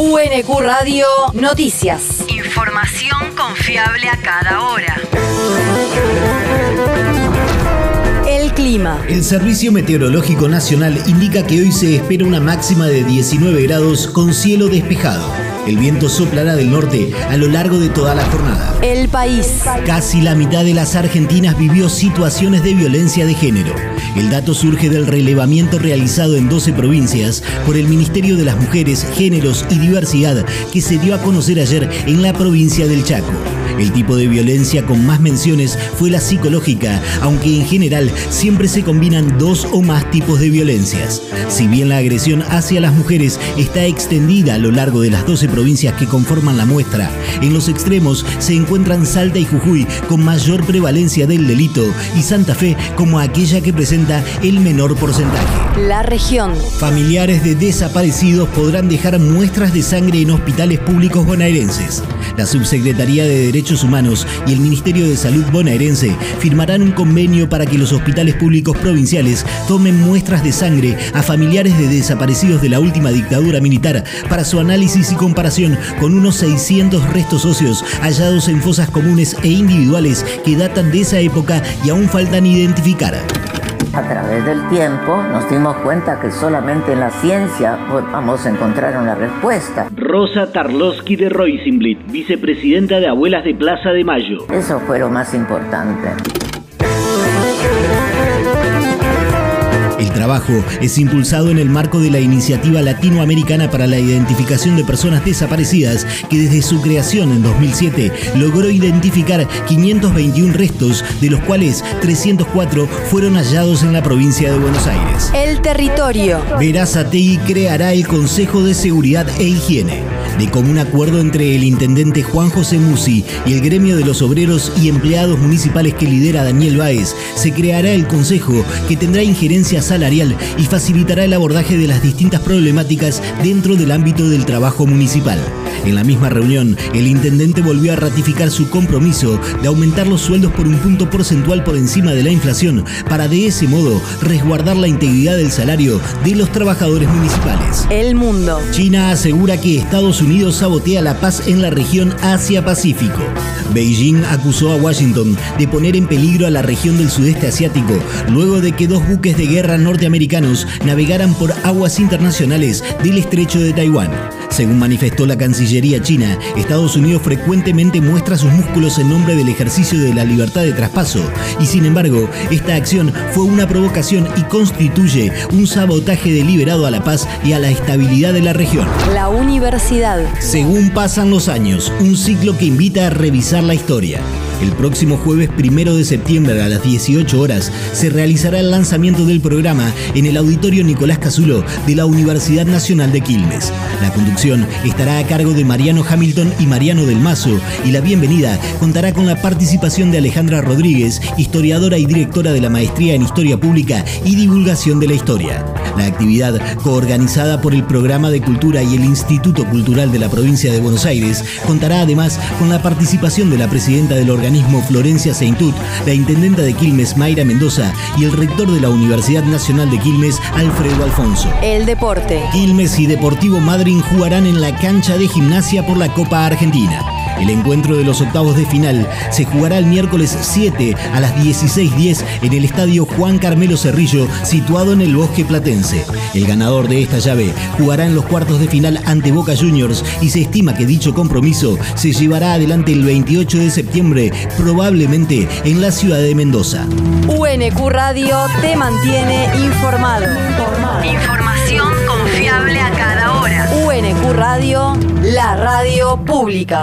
UNQ Radio Noticias. Información confiable a cada hora. El clima. El Servicio Meteorológico Nacional indica que hoy se espera una máxima de 19 grados con cielo despejado. El viento soplará del norte a lo largo de toda la jornada. El país. Casi la mitad de las argentinas vivió situaciones de violencia de género. El dato surge del relevamiento realizado en 12 provincias por el Ministerio de las Mujeres, Géneros y Diversidad que se dio a conocer ayer en la provincia del Chaco. El tipo de violencia con más menciones fue la psicológica, aunque en general siempre se combinan dos o más tipos de violencias. Si bien la agresión hacia las mujeres está extendida a lo largo de las 12 provincias que conforman la muestra, en los extremos se encuentran Salta y Jujuy con mayor prevalencia del delito y Santa Fe como aquella que presenta el menor porcentaje. La región. Familiares de desaparecidos podrán dejar muestras de sangre en hospitales públicos bonaerenses. La Subsecretaría de Derechos Humanos y el Ministerio de Salud bonaerense firmarán un convenio para que los hospitales públicos provinciales tomen muestras de sangre a familiares de desaparecidos de la última dictadura militar para su análisis y comparación con unos 600 restos óseos hallados en fosas comunes e individuales que datan de esa época y aún faltan identificar. A través del tiempo nos dimos cuenta que solamente en la ciencia vamos a encontrar una respuesta. Rosa Tarlowski de Roisenblit, vicepresidenta de Abuelas de Plaza de Mayo. Eso fue lo más importante. El trabajo es impulsado en el marco de la Iniciativa Latinoamericana para la Identificación de Personas Desaparecidas, que desde su creación en 2007 logró identificar 521 restos, de los cuales 304 fueron hallados en la provincia de Buenos Aires. El territorio. Verazategui creará el Consejo de Seguridad e Higiene. De común acuerdo entre el intendente Juan José Musi y el gremio de los obreros y empleados municipales que lidera Daniel Báez, se creará el consejo que tendrá injerencia salarial y facilitará el abordaje de las distintas problemáticas dentro del ámbito del trabajo municipal. En la misma reunión, el intendente volvió a ratificar su compromiso de aumentar los sueldos por un punto porcentual por encima de la inflación para de ese modo resguardar la integridad del salario de los trabajadores municipales. El mundo. China asegura que Estados Unidos sabotea la paz en la región Asia-Pacífico. Beijing acusó a Washington de poner en peligro a la región del sudeste asiático luego de que dos buques de guerra norteamericanos navegaran por aguas internacionales del estrecho de Taiwán. Según manifestó la Cancillería china, Estados Unidos frecuentemente muestra sus músculos en nombre del ejercicio de la libertad de traspaso y sin embargo, esta acción fue una provocación y constituye un sabotaje deliberado a la paz y a la estabilidad de la región. La universidad. Según pasan los años, un ciclo que invita a revisar la historia. El próximo jueves primero de septiembre a las 18 horas se realizará el lanzamiento del programa en el Auditorio Nicolás Casulo de la Universidad Nacional de Quilmes. La conducción estará a cargo de Mariano Hamilton y Mariano del Mazo y la bienvenida contará con la participación de Alejandra Rodríguez, historiadora y directora de la Maestría en Historia Pública y Divulgación de la Historia. La actividad, coorganizada por el Programa de Cultura y el Instituto Cultural de la Provincia de Buenos Aires, contará además con la participación de la presidenta del organismo Florencia Seintut, la intendenta de Quilmes Mayra Mendoza y el rector de la Universidad Nacional de Quilmes Alfredo Alfonso. El deporte. Quilmes y Deportivo Madryn jugarán en la cancha de gimnasia por la Copa Argentina. El encuentro de los octavos de final se jugará el miércoles 7 a las 16.10 en el estadio Juan Carmelo Cerrillo, situado en el Bosque Platense. El ganador de esta llave jugará en los cuartos de final ante Boca Juniors y se estima que dicho compromiso se llevará adelante el 28 de septiembre, probablemente en la ciudad de Mendoza. UNQ Radio te mantiene informado. Información confiable a cada hora. UNQ Radio, la radio pública.